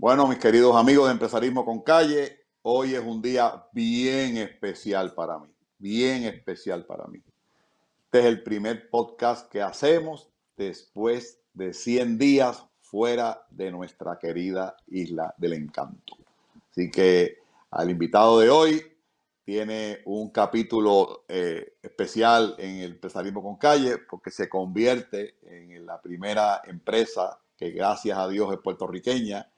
Bueno, mis queridos amigos de Empresarismo con Calle, hoy es un día bien especial para mí, bien especial para mí. Este es el primer podcast que hacemos después de 100 días fuera de nuestra querida isla del encanto. Así que al invitado de hoy tiene un capítulo eh, especial en el empresarismo con calle porque se convierte en la primera empresa que gracias a Dios es puertorriqueña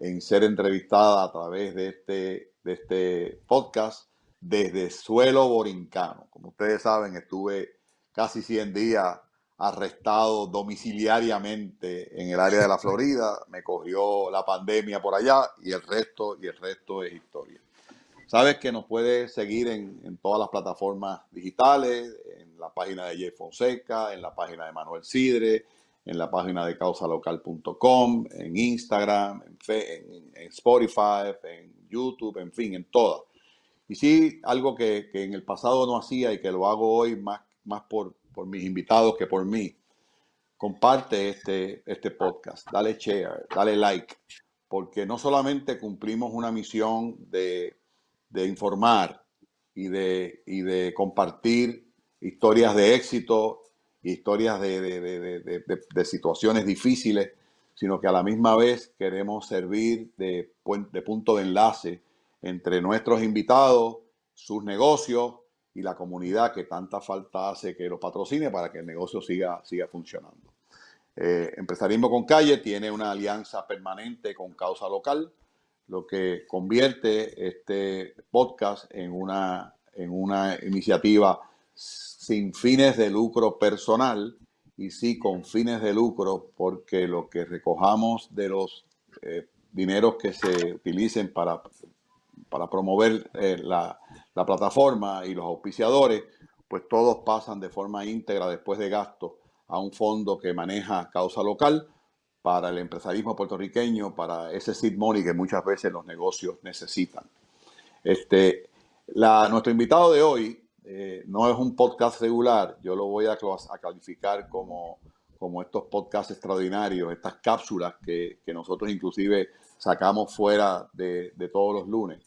en ser entrevistada a través de este, de este podcast desde suelo borincano. Como ustedes saben, estuve casi 100 días arrestado domiciliariamente en el área de la Florida, me cogió la pandemia por allá y el resto, y el resto es historia. Sabes que nos puedes seguir en, en todas las plataformas digitales, en la página de Jeff Fonseca, en la página de Manuel Sidre, en la página de causalocal.com, en Instagram, en, Spotify, en YouTube, en fin, en todas. Y sí, algo que, en el pasado no hacía y que lo hago hoy más, más por, por mis invitados que por mí. Comparte este, este podcast, dale share, dale like, porque no solamente cumplimos una misión de, de informar y de, y de compartir historias de éxito historias de, situaciones difíciles, sino que a la misma vez queremos servir de, de punto de enlace entre nuestros invitados, sus negocios y la comunidad que tanta falta hace que los patrocine para que el negocio siga, siga funcionando. Eh, Empresarismo con Calle tiene una alianza permanente con Causa Local, lo que convierte este podcast en una, en una iniciativa sin fines de lucro personal y sí con fines de lucro porque lo que recojamos de los eh, dineros que se utilicen para, para promover eh, la, la, plataforma y los auspiciadores, pues todos pasan de forma íntegra después de gastos a un fondo que maneja causa local para el empresarismo puertorriqueño, para ese seed money que muchas veces los negocios necesitan. Este, la, nuestro invitado de hoy eh, no es un podcast regular, yo lo voy a, calificar como, como estos podcasts extraordinarios, estas cápsulas que, nosotros inclusive sacamos fuera de, todos los lunes,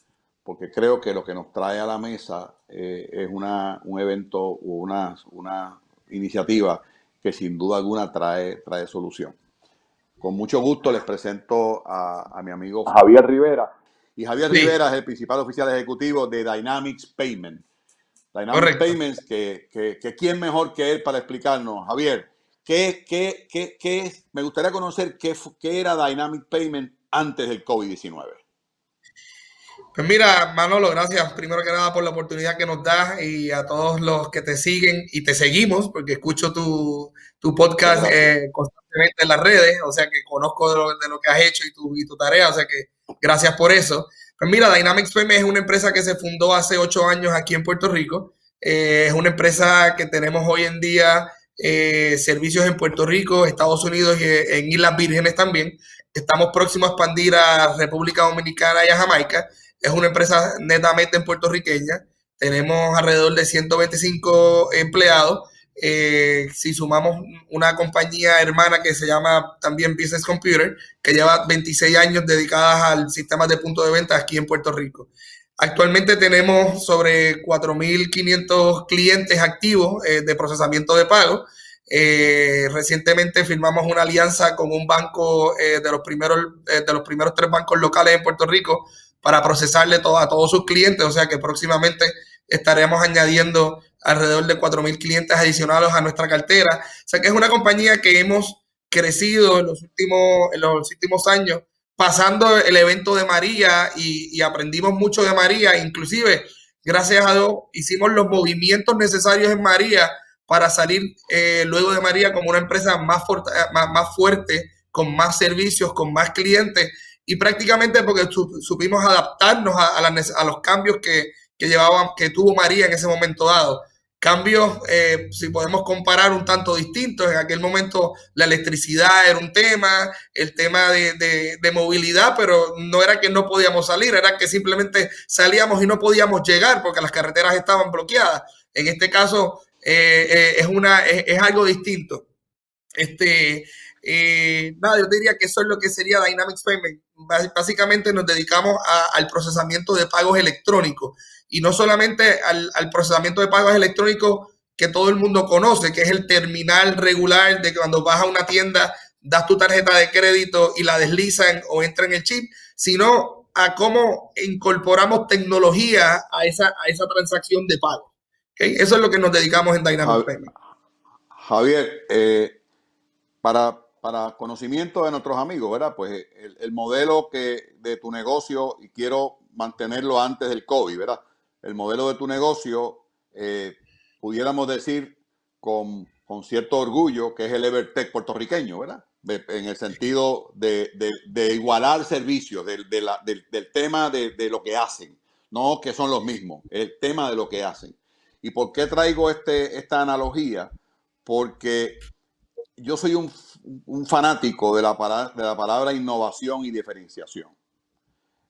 porque creo que lo que nos trae a la mesa eh, es una, un evento o una, una iniciativa que sin duda alguna trae, trae solución. Con mucho gusto les presento a, a mi amigo Javier Rivera. Y Javier Rivera es el principal oficial ejecutivo de Dynamics Payment. Dynamic Payments, que, que, quién mejor que él para explicarnos. Javier, ¿qué, qué, qué, qué? Me gustaría conocer qué, qué era Dynamic Payment antes del COVID-19. Pues mira, Manolo, gracias primero que nada por la oportunidad que nos das y a todos los que te siguen y te seguimos, porque escucho tu, tu podcast eh, constantemente en las redes, o sea que conozco de lo, de lo, que has hecho y tu, y tu tarea, o sea que gracias por eso. Pues mira, Dynamics PM es una empresa que se fundó hace ocho años aquí en Puerto Rico. Eh, es una empresa que tenemos hoy en día eh, servicios en Puerto Rico, Estados Unidos y eh, en Islas Vírgenes también. Estamos próximos a expandir a República Dominicana y a Jamaica. Es una empresa netamente en puertorriqueña. Tenemos alrededor de 125 empleados eh, si sumamos una compañía hermana que se llama también Business Computer, que lleva 26 años dedicadas al sistema de punto de venta aquí en Puerto Rico. Actualmente tenemos sobre 4.500 clientes activos eh, de procesamiento de pago. Eh, recientemente firmamos una alianza con un banco de, los primeros, de los primeros tres bancos locales en Puerto Rico para procesarle todo, a todos sus clientes, o sea que próximamente estaremos añadiendo alrededor de 4.000 clientes adicionales a nuestra cartera. O sea que es una compañía que hemos crecido en los últimos, en los últimos años, pasando el evento de María y, aprendimos mucho de María, inclusive, gracias a Dios, hicimos los movimientos necesarios en María para salir eh, luego de María como una empresa más, más, fuerte, con más servicios, con más clientes. Y prácticamente porque supimos adaptarnos a, a los cambios que, que, llevaban, que tuvo María en ese momento dado cambios, eh, si podemos comparar un tanto distintos, en aquel momento la electricidad era un tema, el tema de, movilidad, pero no era que no podíamos salir, era que simplemente salíamos y no podíamos llegar porque las carreteras estaban bloqueadas. En este caso eh, eh, es, una, es, algo distinto. Este, nada, yo diría que eso es lo que sería Dynamics Payment. básicamente nos dedicamos al procesamiento de pagos electrónicos y no solamente al, al, procesamiento de pagos electrónicos que todo el mundo conoce, que es el terminal regular de que cuando vas a una tienda das tu tarjeta de crédito y la deslizan o entra en el chip, sino a cómo incorporamos tecnología a esa, a esa transacción de pago. Eso es lo que nos dedicamos en Dynamic Payment. Javier, eh, para, para, conocimiento de nuestros amigos, ¿verdad? Pues el, modelo que de tu negocio, y quiero mantenerlo antes del COVID, ¿verdad? El modelo de tu negocio, eh, pudiéramos decir con, con, cierto orgullo, que es el Evertech puertorriqueño, ¿verdad? en el sentido de, igualar servicios, del, tema de, lo que hacen, no que son los mismos, el tema de lo que hacen. ¿Y por qué traigo este, esta analogía? Porque yo soy un, fanático de la, de la palabra innovación y diferenciación.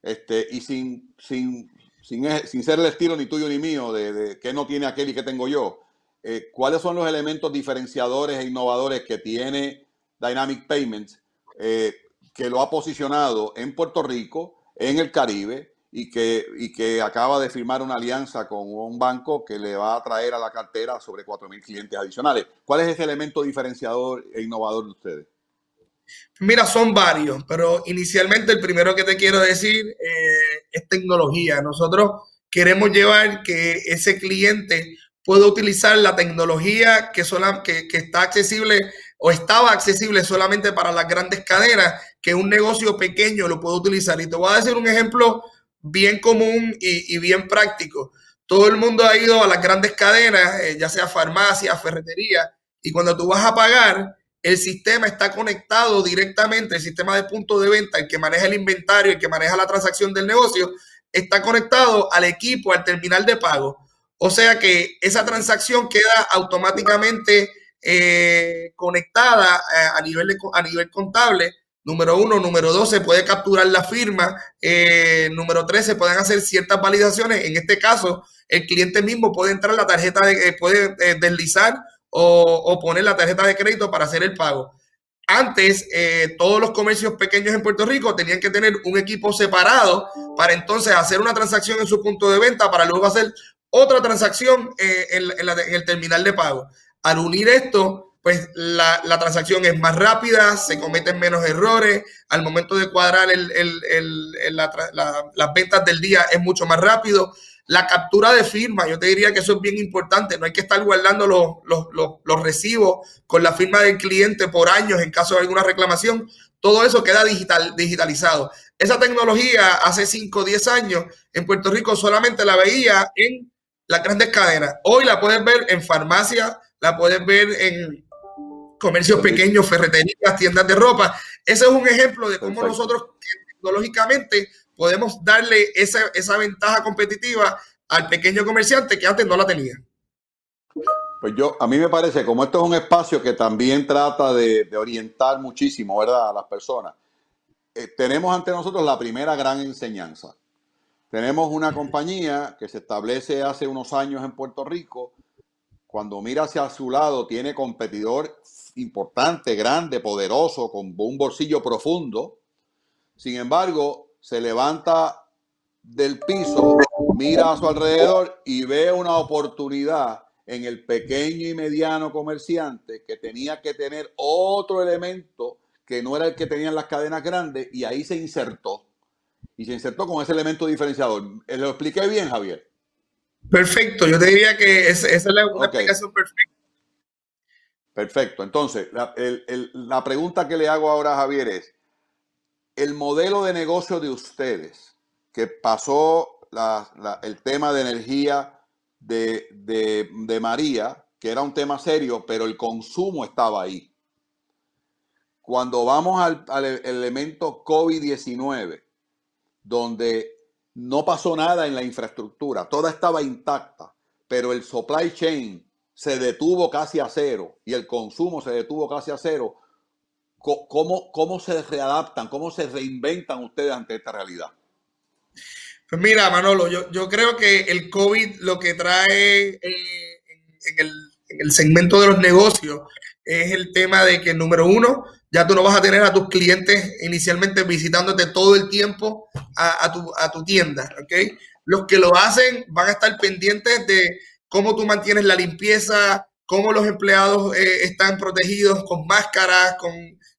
Este, y sin, sin, sin, ser el estilo ni tuyo ni mío de, de no tiene aquel y qué tengo yo, eh, ¿cuáles son los elementos diferenciadores e innovadores que tiene Dynamic Payments, eh, que lo ha posicionado en Puerto Rico, en el Caribe, y que, y que acaba de firmar una alianza con un banco que le va a traer a la cartera sobre 4.000 clientes adicionales. ¿Cuál es ese elemento diferenciador e innovador de ustedes? Mira, son varios, pero inicialmente el primero que te quiero decir eh, es tecnología. Nosotros queremos llevar que ese cliente pueda utilizar la tecnología que, que está accesible o estaba accesible solamente para las grandes cadenas, que un negocio pequeño lo puede utilizar. Y te voy a decir un ejemplo bien común y, bien práctico. Todo el mundo ha ido a las grandes cadenas, eh, ya sea farmacia, ferretería, y cuando tú vas a pagar, el sistema está conectado directamente, el sistema de punto de venta, el que maneja el inventario, el que maneja la transacción del negocio, está conectado al equipo, al terminal de pago. O sea que esa transacción queda automáticamente eh, conectada eh, a, nivel a nivel contable. Número uno, número dos, se puede capturar la firma. Eh, número tres, se pueden hacer ciertas validaciones. En este caso, el cliente mismo puede entrar la tarjeta, de, puede deslizar o, poner la tarjeta de crédito para hacer el pago. Antes, todos los comercios pequeños en Puerto Rico tenían que tener un equipo separado para entonces hacer una transacción en su punto de venta para luego hacer otra transacción en, el terminal de pago. Al unir esto, pues la, transacción es más rápida, se cometen menos errores, al momento de cuadrar las ventas del día es mucho más rápido. La captura de firma, yo te diría que eso es bien importante, no hay que estar guardando los, recibos con la firma del cliente por años en caso de alguna reclamación, todo eso queda digital, digitalizado. Esa tecnología hace 5 o 10 años en Puerto Rico solamente la veía en las grandes cadenas. Hoy la puedes ver en farmacias, la puedes ver en comercios pequeños, ferreterías, tiendas de ropa. Ese es un ejemplo de cómo nosotros tecnológicamente podemos darle esa, ventaja competitiva al pequeño comerciante que antes no la tenía. Pues yo, a mí me parece, como esto es un espacio que también trata de, orientar muchísimo, ¿verdad?, a las personas, eh, tenemos ante nosotros la primera gran enseñanza. Tenemos una compañía que se establece hace unos años en Puerto Rico, cuando mira hacia su lado, tiene competidor importante, grande, poderoso, con un bolsillo profundo. Sin embargo, se levanta del piso, mira a su alrededor y ve una oportunidad en el pequeño y mediano comerciante que tenía que tener otro elemento que no era el que tenían las cadenas grandes y ahí se insertó. Y se insertó con ese elemento diferenciador. ¿Lo expliqué bien, Javier? Perfecto, yo te diría que esa es la, una explicación perfecta. Perfecto, entonces la, pregunta que le hago ahora a Javier es, el modelo de negocio de ustedes, que pasó el tema de energía de, de, María, que era un tema serio, pero el consumo estaba ahí. Cuando vamos al, al elemento COVID-19, donde no pasó nada en la infraestructura, toda estaba intacta, pero el supply chain se detuvo casi a cero y el consumo se detuvo casi a cero. ¿Cómo, cómo se readaptan, cómo se reinventan ustedes ante esta realidad? Pues mira, Manolo, yo, yo creo que el COVID lo que trae eh, en, el, en el segmento de los negocios es el tema de que, número uno, Ya tú no vas a tener a tus clientes inicialmente visitándote todo el tiempo a, tu, a tu tienda, ¿ok? Los que lo hacen van a estar pendientes de cómo tú mantienes la limpieza, cómo los empleados eh, están protegidos con máscaras, con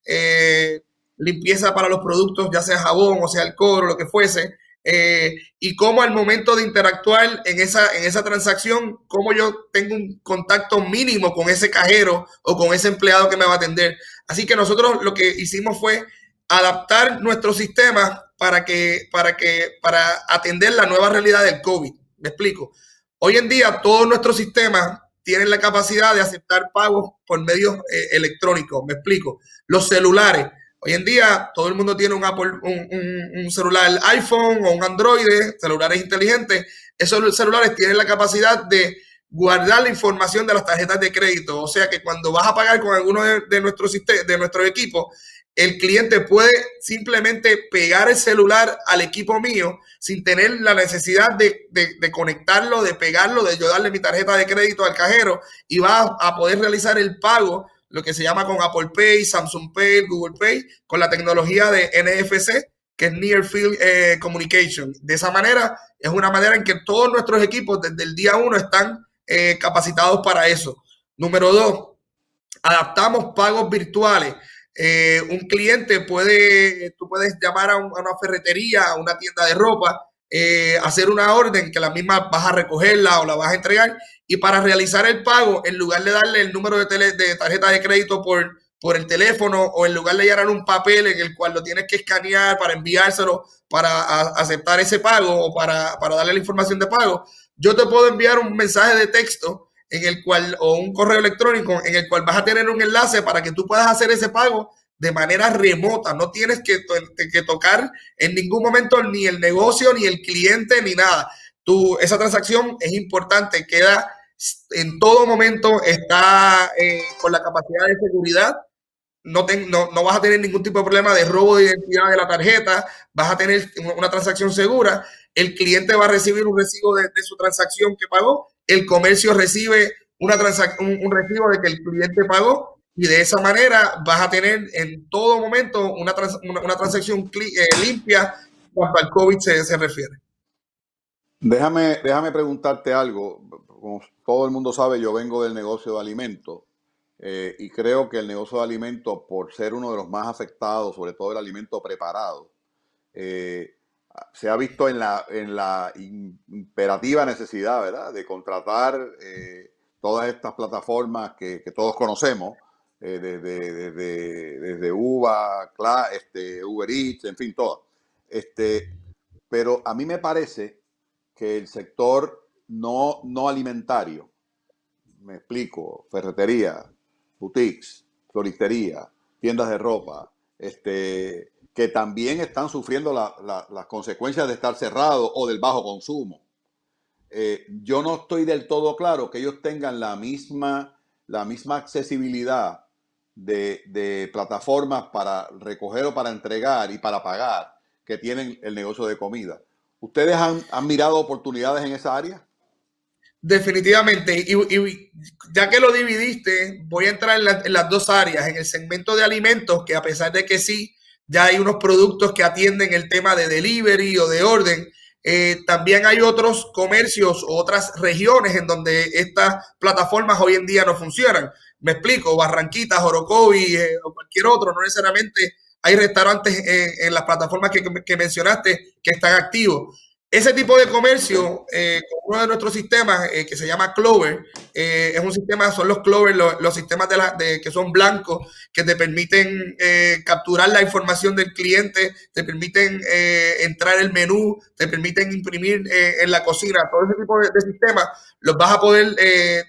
eh, limpieza para los productos, ya sea jabón o sea alcohol o lo que fuese. Eh, y cómo al momento de interactuar en esa, en esa transacción, cómo yo tengo un contacto mínimo con ese cajero o con ese empleado que me va a atender. Así que nosotros lo que hicimos fue adaptar nuestro sistema para que, para que, para atender la nueva realidad del COVID. Me explico. Hoy en día todos nuestros sistemas tienen la capacidad de aceptar pagos por medios eh, electrónicos. Me explico. Los celulares. Hoy en día todo el mundo tiene un, Apple, un, celular iPhone o un Android, celulares inteligentes. Esos celulares tienen la capacidad de guardar la información de las tarjetas de crédito. O sea que cuando vas a pagar con alguno de, de nuestros de nuestro equipo, el cliente puede simplemente pegar el celular al equipo mío sin tener la necesidad de, conectarlo, de pegarlo, de yo darle mi tarjeta de crédito al cajero y va a poder realizar el pago, lo que se llama con Apple Pay, Samsung Pay, Google Pay, con la tecnología de NFC, que es Near Field eh, Communication. De esa manera, es una manera en que todos nuestros equipos desde el día uno están eh, capacitados para eso. Número dos, adaptamos pagos virtuales eh, un cliente puede, tú puedes llamar a, una ferretería, a una tienda de ropa, eh, hacer una orden que la misma vas a recogerla o la vas a entregar y para realizar el pago, en lugar de darle el número de, de tarjeta de crédito por, por el teléfono o en lugar de llenar un papel en el cual lo tienes que escanear para enviárselo para aceptar ese pago o para, para darle la información de pago, yo te puedo enviar un mensaje de texto en el cual, o un correo electrónico en el cual vas a tener un enlace para que tú puedas hacer ese pago de manera remota. No tienes que, que tocar en ningún momento ni el negocio, ni el cliente, ni nada. Tú, esa transacción es importante, queda en todo momento, está eh, con la capacidad de seguridad. No, no, vas a tener ningún tipo de problema de robo de identidad de la tarjeta, vas a tener una transacción segura, el cliente va a recibir un recibo de su transacción que pagó el comercio recibe una un, un, recibo de que el cliente pagó y de esa manera vas a tener en todo momento una, una, transacción eh, limpia cuando al COVID se, refiere. Déjame, déjame preguntarte algo. Como todo el mundo sabe, yo vengo del negocio de alimentos eh, y creo que el negocio de alimentos, por ser uno de los más afectados, sobre todo el alimento preparado, eh, se ha visto en la, en la imperativa necesidad, ¿verdad?, de contratar eh, todas estas plataformas que, todos conocemos, eh, desde, desde, UVA, este, Uber Eats, en fin, todas. Este, pero a mí me parece que el sector no, no alimentario, me explico, ferretería, boutiques, floristería, tiendas de ropa, este, que también están sufriendo las consecuencias de estar cerrado o del bajo consumo. Eh, yo no estoy del todo claro que ellos tengan la misma, la misma accesibilidad de, plataformas para recoger o para entregar y para pagar que tienen el negocio de comida. ¿Ustedes han, mirado oportunidades en esa área? Definitivamente. Y, ya que lo dividiste, voy a entrar en, en, las dos áreas. En el segmento de alimentos, que a pesar de que sí ya hay unos productos que atienden el tema de delivery o de orden. Eh, también hay otros comercios o otras regiones en donde estas plataformas hoy en día no funcionan. Me explico, Barranquitas, Orocovi eh, o cualquier otro, no necesariamente hay restaurantes en, las plataformas que, que, mencionaste que están activos. Ese tipo de comercio, eh, uno de nuestros sistemas eh, que se llama Clover, eh, es un sistema, son los Clover, los, sistemas de, la, de que son blancos, que te permiten capturar la información del cliente, te permiten entrar el menú, te permiten imprimir en la cocina, todo ese tipo de, sistemas los vas a poder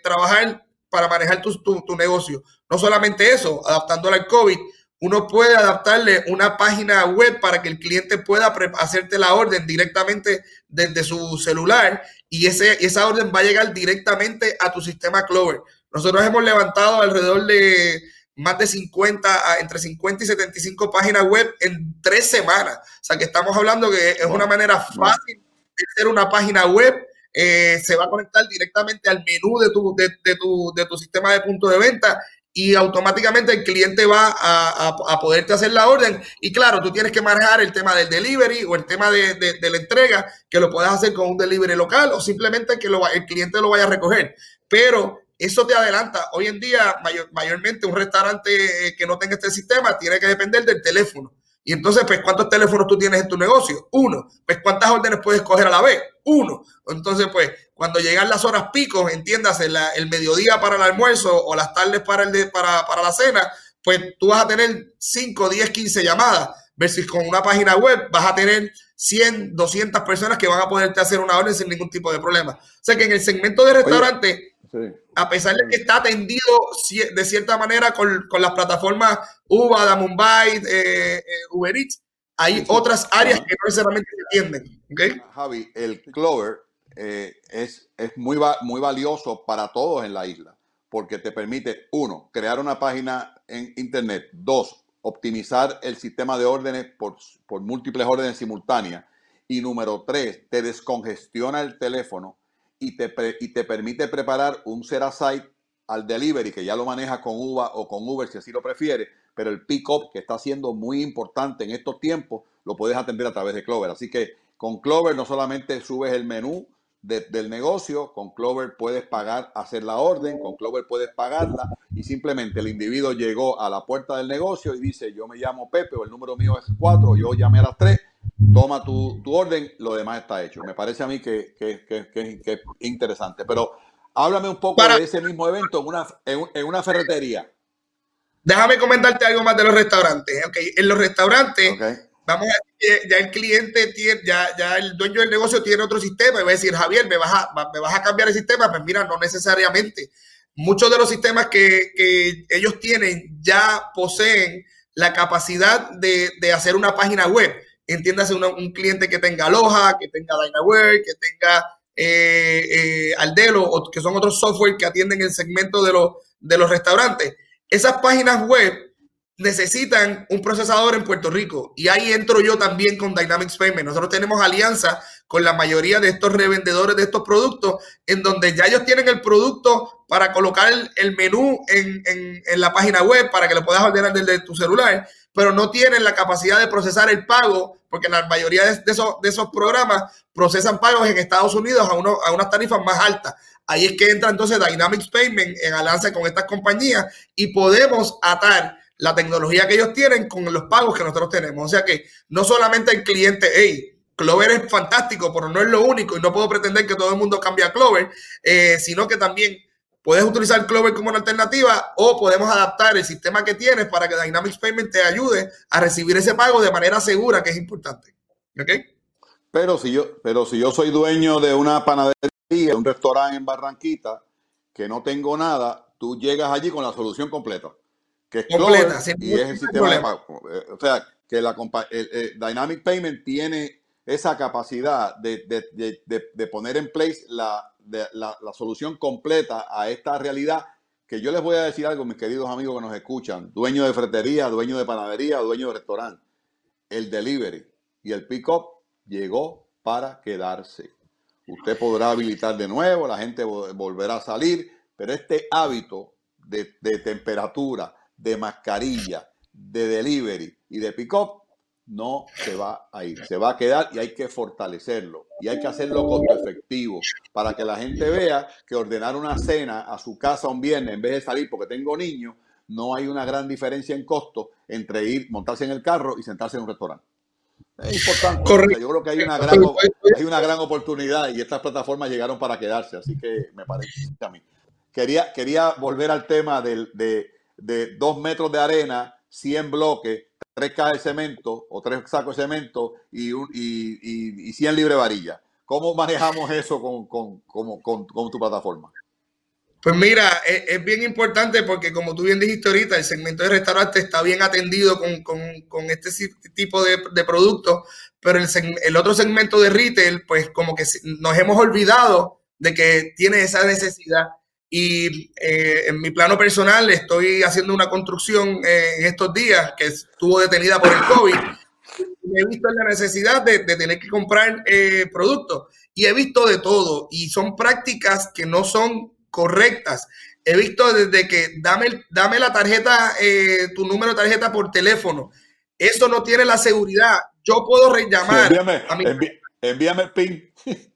trabajar para manejar tu, tu, negocio. No solamente eso, adaptándolo al COVID, uno puede adaptarle una página web para que el cliente pueda hacerte la orden directamente desde su celular y ese, esa orden va a llegar directamente a tu sistema Clover. Nosotros hemos levantado alrededor de más de 50, entre 50 y 75 páginas web en tres semanas. O sea que estamos hablando que es una manera fácil de hacer una página web. Eh, se va a conectar directamente al menú de tu, de, tu, de tu sistema de punto de venta y automáticamente el cliente va a, poderte hacer la orden. Y claro, tú tienes que manejar el tema del delivery o el tema de, la entrega, que lo puedas hacer con un delivery local o simplemente que el cliente lo vaya a recoger. Pero eso te adelanta. Hoy en día, mayormente, un restaurante eh, que no tenga este sistema tiene que depender del teléfono. Y entonces, pues, ¿cuántos teléfonos tú tienes en tu negocio? Uno. Pues, ¿cuántas órdenes puedes coger a la vez? Uno. Entonces, pues, cuando llegan las horas picos, entiéndase, el mediodía para el almuerzo o las tardes para, el para, para la cena, pues tú vas a tener 5, 10, 15 llamadas. Versus con una página web vas a tener 100, 200 personas que van a poderte hacer una orden sin ningún tipo de problema. O sea que en el segmento de restaurante a pesar de que está atendido de cierta manera con, las plataformas Uber, da Mumbai, eh, eh, Uber Eats, hay otras áreas que no necesariamente se atienden. Javi, el Clover eh, es, es muy, muy valioso para todos en la isla, porque te permite, uno, crear una página en Internet, dos, optimizar el sistema de órdenes por, por múltiples órdenes simultáneas, y número tres, te descongestiona el teléfono y te, y te permite preparar un set aside al delivery, que ya lo maneja con Uber o con Uber si así lo prefiere, pero el pick-up, que está siendo muy importante en estos tiempos, lo puedes atender a través de Clover. Así que con Clover no solamente subes el menú del negocio, con Clover puedes pagar, hacer la orden, con Clover puedes pagarla y simplemente el individuo llegó a la puerta del negocio y dice, yo me llamo Pepe o el número mío es 4, yo llamé a las 3 toma tu, orden, lo demás está hecho. Me parece a mí que, es interesante. Pero háblame un poco de ese mismo evento en una, en, una ferretería. Déjame comentarte algo más de los restaurantes. Okay. En los restaurantes, vamos a ya el cliente tiene, ya, ya el dueño del negocio tiene otro sistema y va a decir, Javier, ¿me vas a, me vas a cambiar el sistema? Pues mira, no necesariamente. Muchos de los sistemas que, que ellos tienen ya poseen la capacidad de, de hacer una página web entiéndase un cliente que tenga Aloha, que tenga Dynaware, que tenga eh, eh, Aldelo, o que son otros software que atienden el segmento de, los de los restaurantes. Esas páginas web necesitan un procesador en Puerto Rico y ahí entro yo también con Dynamics Payment. Nosotros tenemos alianza con la mayoría de estos revendedores de estos productos en donde ya ellos tienen el producto para colocar el, menú en, en, la página web para que lo puedas ordenar desde tu celular pero no tienen la capacidad de procesar el pago, porque la mayoría de, esos, de esos programas procesan pagos en Estados Unidos a, uno, a unas tarifas más altas. Ahí es que entra entonces Dynamics Payment en alianza con estas compañías y podemos atar la tecnología que ellos tienen con los pagos que nosotros tenemos. O sea que no solamente el cliente, hey, Clover es fantástico, pero no es lo único y no puedo pretender que todo el mundo cambie a Clover, eh, sino que también Puedes utilizar Clover como una alternativa o podemos adaptar el sistema que tienes para que Dynamics Payment te ayude a recibir ese pago de manera segura, que es importante. ¿Ok? Pero si yo, pero si yo soy dueño de una panadería, un restaurante en Barranquita, que no tengo nada, tú llegas allí con la solución completa. Que es completa, y es el sistema de pago. Eh, o sea, que la Dynamic Payment tiene esa capacidad de, de poner en place la, solución completa a esta realidad, que yo les voy a decir algo, mis queridos amigos que nos escuchan, dueño de fretería, dueño de panadería, dueño de restaurante, el delivery y el pick-up llegó para quedarse. Usted podrá habilitar de nuevo, la gente volverá a salir, pero este hábito de, de temperatura, de mascarilla, de delivery y de pick-up no se va a ir, se va a quedar y hay que fortalecerlo y hay que hacerlo costo efectivo para que la gente vea que ordenar una cena a su casa un viernes en vez de salir porque tengo niños, no hay una gran diferencia en costo entre ir, montarse en el carro y sentarse en un restaurante. Es importante. Yo creo que hay una, gran, hay una gran oportunidad y estas plataformas llegaron para quedarse, así que me parece a mí. Quería, quería volver al tema de, de, de dos metros de arena, 100 bloques, tres cajas de cemento o tres sacos de cemento y, un, y, y, 100 libre varilla. ¿Cómo manejamos eso con, con, con, con tu plataforma? Pues mira, es, bien importante porque como tú bien dijiste ahorita, el segmento de restaurante está bien atendido con, con este tipo de, de productos, pero el, el, otro segmento de retail, pues como que nos hemos olvidado de que tiene esa necesidad y eh, en mi plano personal estoy haciendo una construcción eh, en estos días que estuvo detenida por el COVID. Y he visto la necesidad de, tener que comprar eh, productos y he visto de todo y son prácticas que no son correctas. he visto desde que dame, dame la tarjeta, eh, tu número de tarjeta por teléfono. Eso no tiene la seguridad. Yo puedo rellamar. envíame, a mi, envíame el PIN.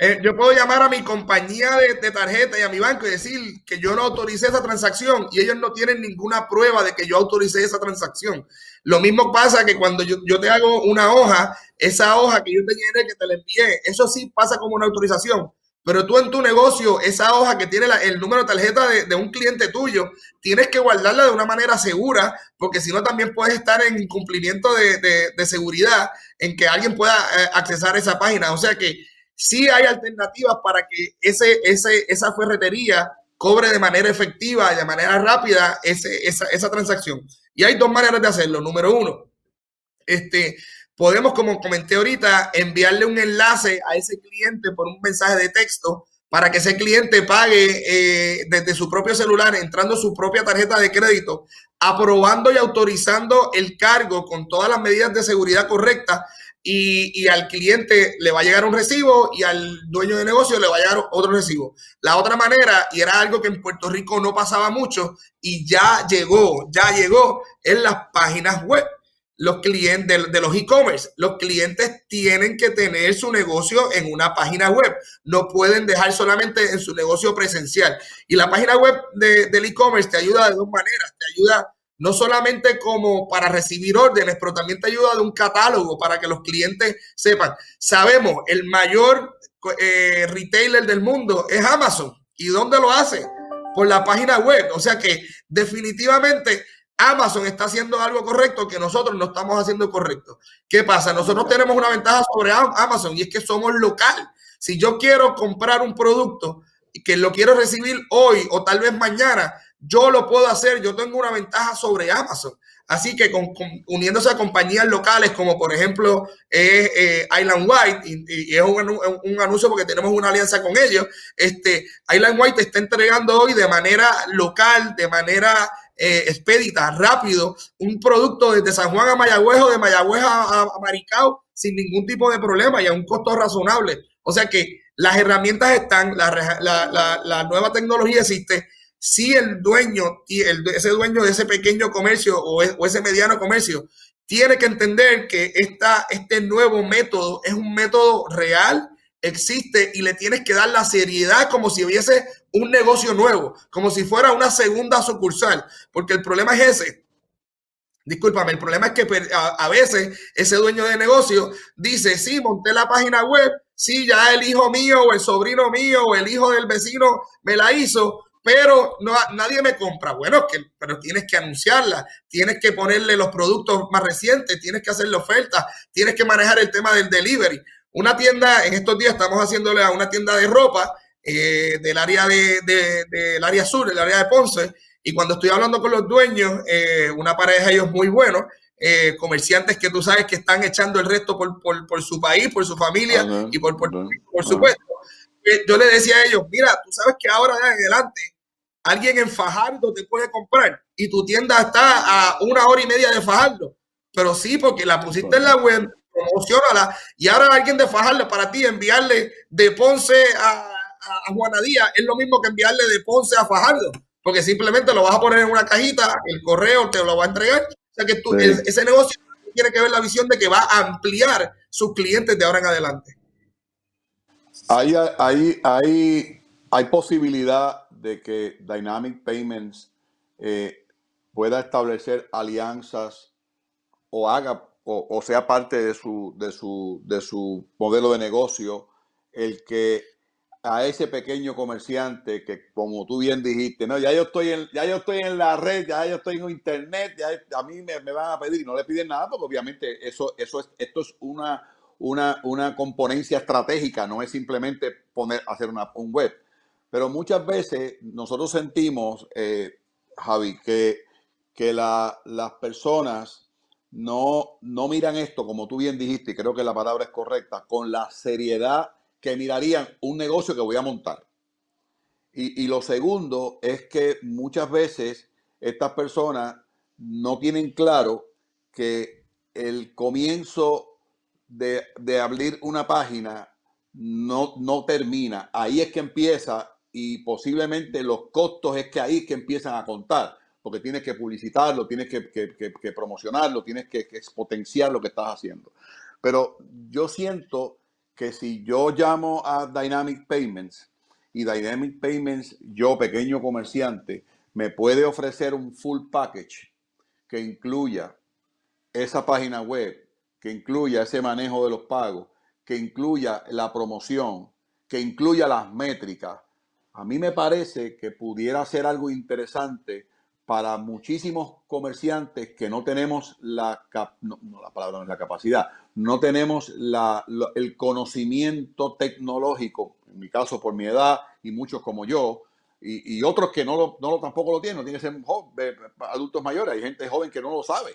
Eh, yo puedo llamar a mi compañía de, tarjeta y a mi banco y decir que yo no autoricé esa transacción y ellos no tienen ninguna prueba de que yo autoricé esa transacción. Lo mismo pasa que cuando yo, te hago una hoja, esa hoja que yo te llené, que te la envié, eso sí pasa como una autorización. Pero tú en tu negocio, esa hoja que tiene el número de tarjeta de, un cliente tuyo, tienes que guardarla de una manera segura, porque si no también puedes estar en incumplimiento de, seguridad en que alguien pueda eh, accesar esa página. O sea que sí hay alternativas para que ese, ese, esa ferretería cobre de manera efectiva y de manera rápida ese, esa, esa transacción. Y hay dos maneras de hacerlo. Número uno, este, podemos, como comenté ahorita, enviarle un enlace a ese cliente por un mensaje de texto para que ese cliente pague eh, desde su propio celular, entrando su propia tarjeta de crédito, aprobando y autorizando el cargo con todas las medidas de seguridad correctas y, al cliente le va a llegar un recibo y al dueño de negocio le va a llegar otro recibo. La otra manera, y era algo que en Puerto Rico no pasaba mucho y ya llegó, ya llegó en las páginas web. Los clientes de, los e-commerce, los clientes tienen que tener su negocio en una página web. No pueden dejar solamente en su negocio presencial. Y la página web del e-commerce te ayuda de dos maneras. Te ayuda no solamente como para recibir órdenes, pero también te ayuda de un catálogo para que los clientes sepan. Sabemos, el mayor eh, retailer del mundo es Amazon. ¿Y dónde lo hace? Por la página web. O sea que definitivamente Amazon está haciendo algo correcto que nosotros no estamos haciendo correcto. ¿Qué pasa? Nosotros tenemos una ventaja sobre Amazon y es que somos local. Si yo quiero comprar un producto y que lo quiero recibir hoy o tal vez mañana, yo lo puedo hacer, yo tengo una ventaja sobre Amazon. Así que con, uniéndose a compañías locales como por ejemplo eh, Island White, y, es un, anuncio porque tenemos una alianza con ellos, este, Island White está entregando hoy de manera local, de manera eh, expedita, rápido, un producto desde San Juan a Mayagüez o de Mayagüez a, Maricao sin ningún tipo de problema y a un costo razonable. O sea que las herramientas están, la, la, la nueva tecnología existe si el dueño, el, ese dueño de ese pequeño comercio o, ese mediano comercio, tiene que entender que esta, este nuevo método es un método real, existe y le tienes que dar la seriedad como si hubiese un negocio nuevo, como si fuera una segunda sucursal, porque el problema es ese. Discúlpame, el problema es que a, veces ese dueño de negocio dice, sí, monté la página web, sí, ya el hijo mío o el sobrino mío o el hijo del vecino me la hizo, pero no, nadie me compra. Bueno, que, pero tienes que anunciarla, tienes que ponerle los productos más recientes, tienes que hacerle ofertas, tienes que manejar el tema del delivery. Una tienda, en estos días estamos haciéndole a una tienda de ropa eh, del área de, del área sur, del área de Ponce, y cuando estoy hablando con los dueños, eh, una pareja de ellos muy buenos, eh, comerciantes que tú sabes que están echando el resto por, por, su país, por su familia y por, por, por supuesto. Yo le decía a ellos, mira, tú sabes que ahora de adelante Alguien en Fajardo te puede comprar y tu tienda está a una hora y media de Fajardo. Pero sí, porque la pusiste en la web, promocionala y ahora alguien de Fajardo para ti enviarle de Ponce a, a, Juanadía es lo mismo que enviarle de Ponce a Fajardo, porque simplemente lo vas a poner en una cajita, el correo te lo va a entregar. O sea que tú, ese negocio tiene que ver la visión de que va a ampliar sus clientes de ahora en adelante. Hay, hay, hay, hay posibilidad de que Dynamic Payments eh, pueda establecer alianzas o haga o, sea parte de su, de, su, de su modelo de negocio el que a ese pequeño comerciante que como tú bien dijiste, no, ya yo estoy en, ya yo estoy en la red, ya yo estoy en internet, ya a mí me, van a pedir y no le piden nada, porque obviamente eso, eso es, esto es una, una, una componencia estratégica, no es simplemente poner, hacer una, un web. Pero muchas veces nosotros sentimos, eh, Javi, que, que las personas no, no miran esto, como tú bien dijiste, y creo que la palabra es correcta, con la seriedad que mirarían un negocio que voy a montar. Y, y lo segundo es que muchas veces estas personas no tienen claro que el comienzo de, de abrir una página no, no termina. Ahí es que empieza y posiblemente los costos es que ahí que empiezan a contar, porque tienes que publicitarlo, tienes que, que, promocionarlo, tienes que, expotenciar lo que estás haciendo. Pero yo siento que si yo llamo a Dynamic Payments y Dynamic Payments, yo pequeño comerciante, me puede ofrecer un full package que incluya esa página web, que incluya ese manejo de los pagos, que incluya la promoción, que incluya las métricas. A mí me parece que pudiera ser algo interesante para muchísimos comerciantes que no tenemos la, no, la palabra no la capacidad, no tenemos la, el conocimiento tecnológico, en mi caso por mi edad y muchos como yo, y, otros que no lo, no tampoco lo tienen, no tienen que ser adultos mayores, hay gente joven que no lo sabe.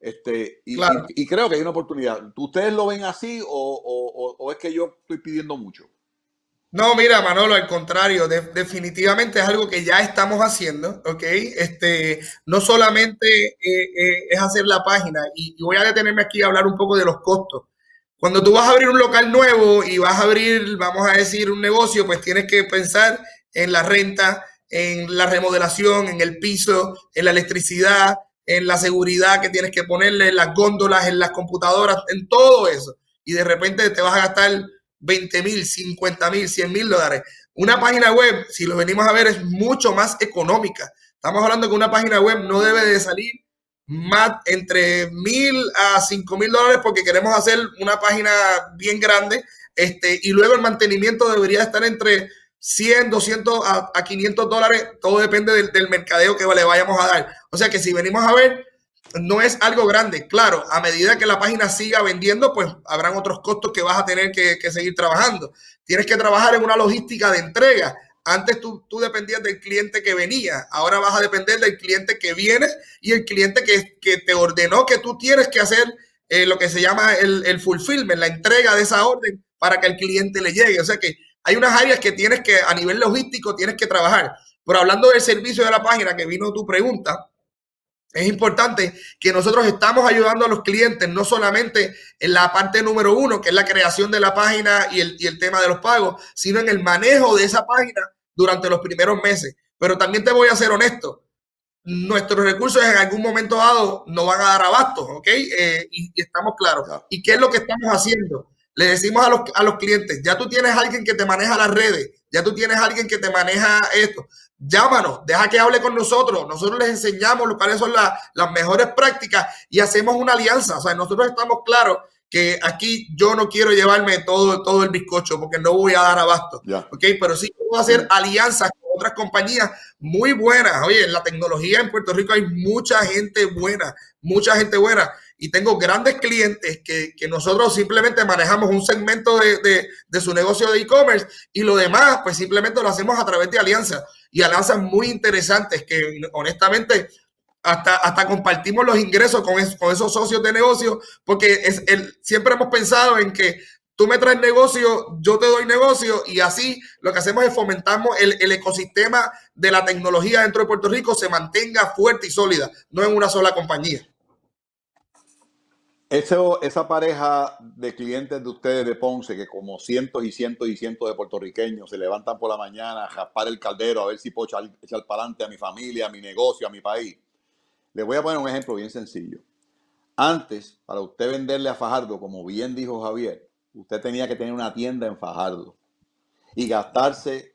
Este, y, y, creo que hay una oportunidad. ¿Ustedes lo ven así o, o, es que yo estoy pidiendo mucho? No, mira, Manolo, al contrario, definitivamente es algo que ya estamos haciendo, ¿ok? Este, no solamente eh, eh, es hacer la página, y, y, voy a detenerme aquí a hablar un poco de los costos. Cuando tú vas a abrir un local nuevo y vas a abrir, vamos a decir, un negocio, pues tienes que pensar en la renta, en la remodelación, en el piso, en la electricidad, en la seguridad que tienes que ponerle, en las góndolas, en las computadoras, en todo eso. Y de repente te vas a gastar 20 mil, 50 mil, 100 mil dólares. Una página web, si lo venimos a ver, es mucho más económica. Estamos hablando que una página web no debe de salir más entre mil a cinco mil dólares porque queremos hacer una página bien grande. Este, y luego el mantenimiento debería estar entre 100, 200 a, 500 dólares, todo depende del, mercadeo que le vayamos a dar. O sea que si venimos a ver, no es algo grande. Claro, a medida que la página siga vendiendo, pues habrán otros costos que vas a tener que, seguir trabajando. Tienes que trabajar en una logística de entrega. Antes tú, tú, dependías del cliente que venía, ahora vas a depender del cliente que viene y el cliente que, que te ordenó que tú tienes que hacer eh, lo que se llama el, el fulfillment, la entrega de esa orden para que el cliente le llegue. O sea que hay unas áreas que tienes que, a nivel logístico, tienes que trabajar. Pero hablando del servicio de la página, que vino tu pregunta, es importante que nosotros estamos ayudando a los clientes, no solamente en la parte número uno, que es la creación de la página y el, y el tema de los pagos, sino en el manejo de esa página durante los primeros meses. Pero también te voy a ser honesto, nuestros recursos en algún momento dado no van a dar abasto, ¿ok? Eh, y, y, estamos claros. ¿Y qué es lo que estamos haciendo? Le decimos a los, a los clientes, ya tú tienes alguien que te maneja las redes, ya tú tienes alguien que te maneja esto. Llámanos, deja que hable con nosotros. Nosotros les enseñamos cuáles son las mejores prácticas y hacemos una alianza. O sea, nosotros estamos claros que aquí yo no quiero llevarme todo, todo el bizcocho porque no voy a dar abasto. ¿ok? Pero sí puedo hacer alianzas con otras compañías muy buenas. Oye, en la tecnología en Puerto Rico hay mucha gente buena, mucha gente buena y tengo grandes clientes que, que nosotros simplemente manejamos un segmento de, de, su negocio de e-commerce y lo demás, pues simplemente lo hacemos a través de alianzas y alianzas muy interesantes que honestamente hasta, hasta compartimos los ingresos con, con esos socios de negocio, porque es el, siempre hemos pensado en que tú me traes negocio, yo te doy negocio y así lo que hacemos es fomentamos el, el, ecosistema de la tecnología dentro de Puerto Rico se mantenga fuerte y sólida, no en una sola compañía. Eso, esa pareja de clientes de ustedes de Ponce, que como cientos y cientos y cientos de puertorriqueños se levantan por la mañana a jaspar el caldero a ver si puedo echar, echar para adelante a mi familia, a mi negocio, a mi país. Les voy a poner un ejemplo bien sencillo. Antes, para usted venderle a Fajardo, como bien dijo Javier, usted tenía que tener una tienda en Fajardo y gastarse,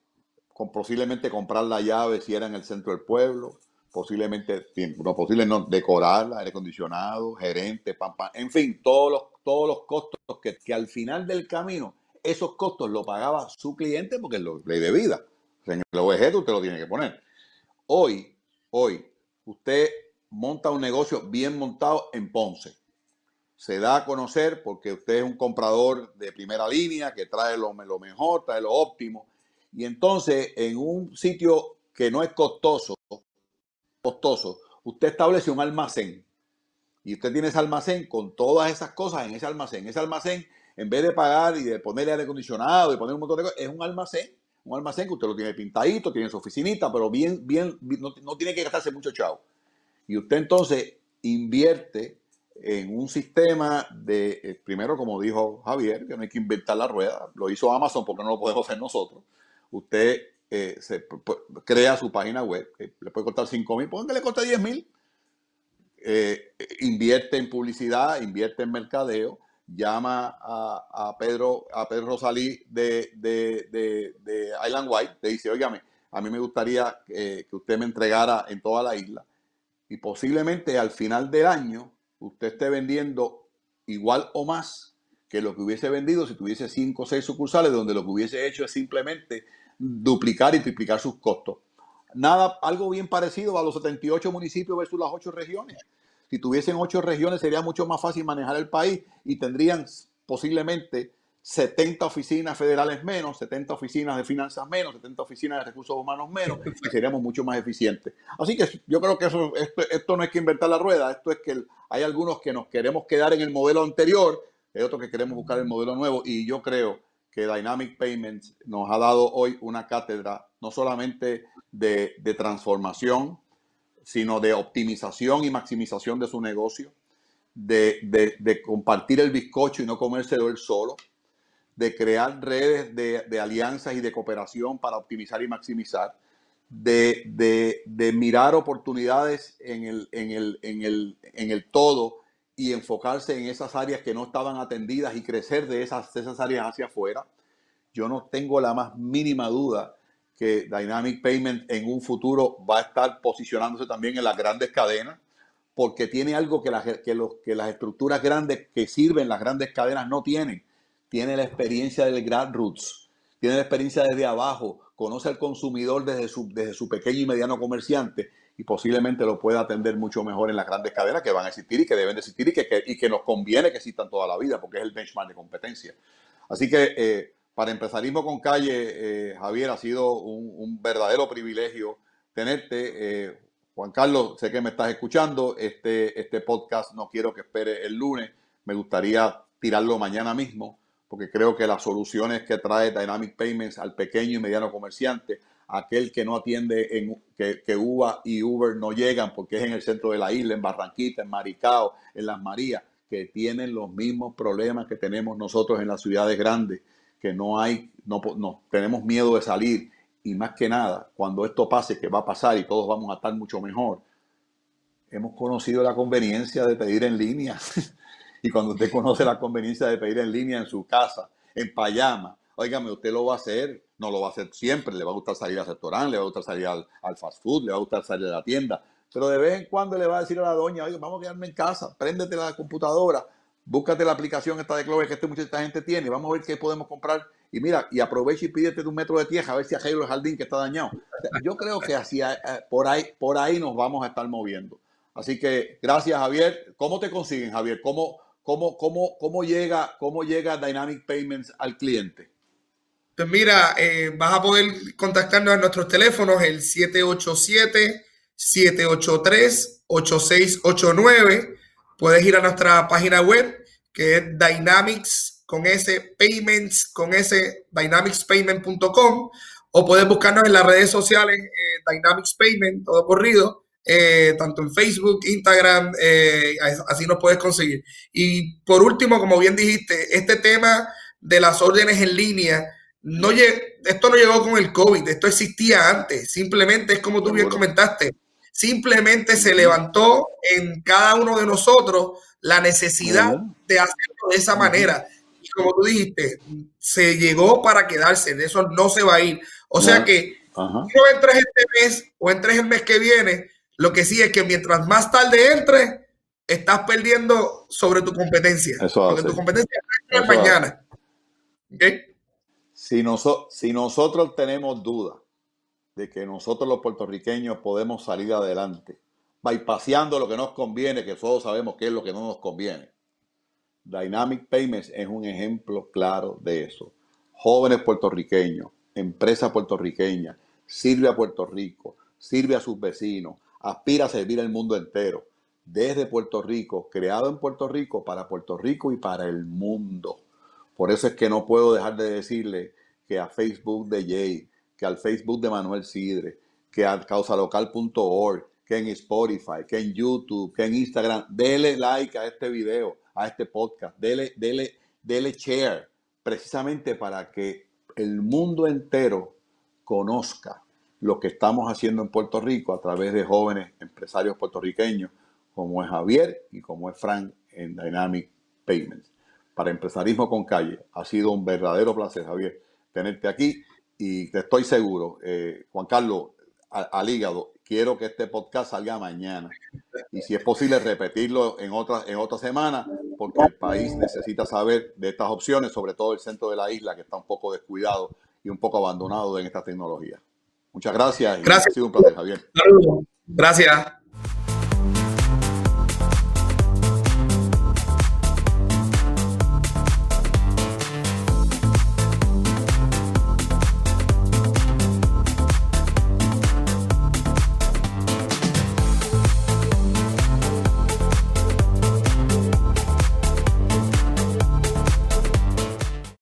con posiblemente comprar la llave si era en el centro del pueblo, posiblemente, no posible no, decorarla, aire acondicionado, gerente, pam, pam, en fin, todos los, todos los costos que, que, al final del camino, esos costos lo pagaba su cliente porque es la ley de vida. En el objeto usted lo tiene que poner. Hoy, hoy, usted monta un negocio bien montado en Ponce. Se da a conocer porque usted es un comprador de primera línea que trae lo, lo mejor, trae lo óptimo. Y entonces, en un sitio que no es costoso, costoso, usted establece un almacén y usted tiene ese almacén con todas esas cosas en ese almacén. Ese almacén, en vez de pagar y de ponerle aire acondicionado y poner un montón de cosas, es un almacén. Un almacén que usted lo tiene pintadito, tiene su oficinita, pero bien, bien, no, no tiene que gastarse mucho chavo. Y usted entonces invierte en un sistema de, eh, primero como dijo Javier, que no hay que inventar la rueda, lo hizo Amazon porque no lo podemos hacer nosotros. Usted eh, se, crea su página web, le puede costar 5 mil, que le cuesta 10 mil. Eh, invierte en publicidad, invierte en mercadeo, llama a, Pedro, a Pedro Rosalí de, de, Island White, le dice, oígame, a mí me gustaría que usted me entregara en toda la isla y posiblemente al final del año usted esté vendiendo igual o más que lo que hubiese vendido si tuviese cinco o seis sucursales, donde lo que hubiese hecho es simplemente duplicar y triplicar sus costos. Nada, algo bien parecido a los 78 municipios versus las 8 regiones. Si tuviesen 8 regiones sería mucho más fácil manejar el país y tendrían posiblemente 70 oficinas federales menos, 70 oficinas de finanzas menos, 70 oficinas de recursos humanos menos, y seríamos mucho más eficientes. Así que yo creo que eso, esto, no es que inventar la rueda, esto es que hay algunos que nos queremos quedar en el modelo anterior, hay otros que queremos buscar el modelo nuevo, y yo creo que Dynamic Payments nos ha dado hoy una cátedra no solamente de, transformación, sino de optimización y maximización de su negocio, de, compartir el bizcocho y no comérselo él solo, de crear redes de, alianzas y de cooperación para optimizar y maximizar, de, mirar oportunidades en el todo y enfocarse en esas áreas que no estaban atendidas y crecer de esas, esas áreas hacia afuera. Yo no tengo la más mínima duda que Dynamic Payment en un futuro va a estar posicionándose también en las grandes cadenas, porque tiene algo que, que, los, que las estructuras grandes que sirven las grandes cadenas no tienen tiene la experiencia del roots, tiene la experiencia desde abajo, conoce al consumidor desde su, desde su pequeño y mediano comerciante y posiblemente lo pueda atender mucho mejor en las grandes cadenas que van a existir y que deben de existir y que, y que nos conviene que existan toda la vida porque es el benchmark de competencia. Así que eh, para empezarismo con calle, eh, Javier, ha sido un, verdadero privilegio tenerte. Eh, Juan Carlos, sé que me estás escuchando. Este, este podcast no quiero que espere el lunes. Me gustaría tirarlo mañana mismo porque creo que las soluciones que trae Dynamic Payments al pequeño y mediano comerciante, aquel que no atiende, en, que, que y Uber no llegan porque es en el centro de la isla, en Barranquita, en Maricao, en Las Marías, que tienen los mismos problemas que tenemos nosotros en las ciudades grandes, que no hay, no, no tenemos miedo de salir y más que nada, cuando esto pase, que va a pasar y todos vamos a estar mucho mejor, hemos conocido la conveniencia de pedir en línea. Y cuando usted conoce la conveniencia de pedir en línea en su casa, en payama, óigame, usted lo va a hacer, no lo va a hacer siempre, le va a gustar salir al restaurante, le va a gustar salir al, fast food, le va a gustar salir a la tienda, pero de vez en cuando le va a decir a la doña, oye, vamos a quedarme en casa, préndete la computadora, búscate la aplicación esta de Clover que este mucha gente tiene, vamos a ver qué podemos comprar y mira, y aprovecha y pídete de un metro de tierra a ver si arreglo el jardín que está dañado. yo creo que así, eh, por, ahí, por ahí nos vamos a estar moviendo. Así que gracias, Javier. ¿Cómo te consiguen, Javier? ¿Cómo, ¿Cómo, cómo, cómo, llega, ¿Cómo llega Dynamic Payments al cliente? Pues mira, eh, vas a poder contactarnos a nuestros teléfonos, el 787-783-8689. Puedes ir a nuestra página web, que es Dynamics con ese Payments, con ese dynamicspayment.com, o puedes buscarnos en las redes sociales, eh, Dynamics Payment, todo corrido, eh, tanto en Facebook, Instagram, eh, así nos puedes conseguir. Y por último, como bien dijiste, este tema de las órdenes en línea, no esto no llegó con el COVID, esto existía antes, simplemente es como tú bien comentaste, simplemente se levantó en cada uno de nosotros la necesidad de hacerlo de esa manera. Y como tú dijiste, se llegó para quedarse, de eso no se va a ir. O sea que, si no entres este mes o entres el mes que viene, lo que sí es que mientras más tarde entres, estás perdiendo sobre tu competencia. Eso porque tu competencia es mañana. Si, nosotros tenemos duda de que nosotros los puertorriqueños podemos salir adelante, bypassando lo que nos conviene, que todos sabemos qué es lo que no nos conviene. Dynamic Payments es un ejemplo claro de eso. Jóvenes puertorriqueños, empresa puertorriqueña, sirve a Puerto Rico, sirve a sus vecinos, aspira a servir al mundo entero, desde Puerto Rico, creado en Puerto Rico, para Puerto Rico y para el mundo. Por eso es que no puedo dejar de decirle que a Facebook de Jay, que al Facebook de Manuel Sidre, que a causalocal.org, que en Spotify, que en YouTube, que en Instagram, dele like a este video, a este podcast, dele, dele, dele share, precisamente para que el mundo entero conozca lo que estamos haciendo en Puerto Rico a través de jóvenes empresarios puertorriqueños como es Javier y como es Frank en Dynamic Payments. Para Empresarismo con Calle, ha sido un verdadero placer, Javier, tenerte aquí y te estoy seguro, eh, Juan Carlos, al, hígado, quiero que este podcast salga mañana y si es posible repetirlo en otra, en otra semana, porque el país necesita saber de estas opciones, sobre todo el centro de la isla que está un poco descuidado y un poco abandonado en esta tecnología. Muchas gracias. Gracias. ha sido un placer, Javier. Gracias.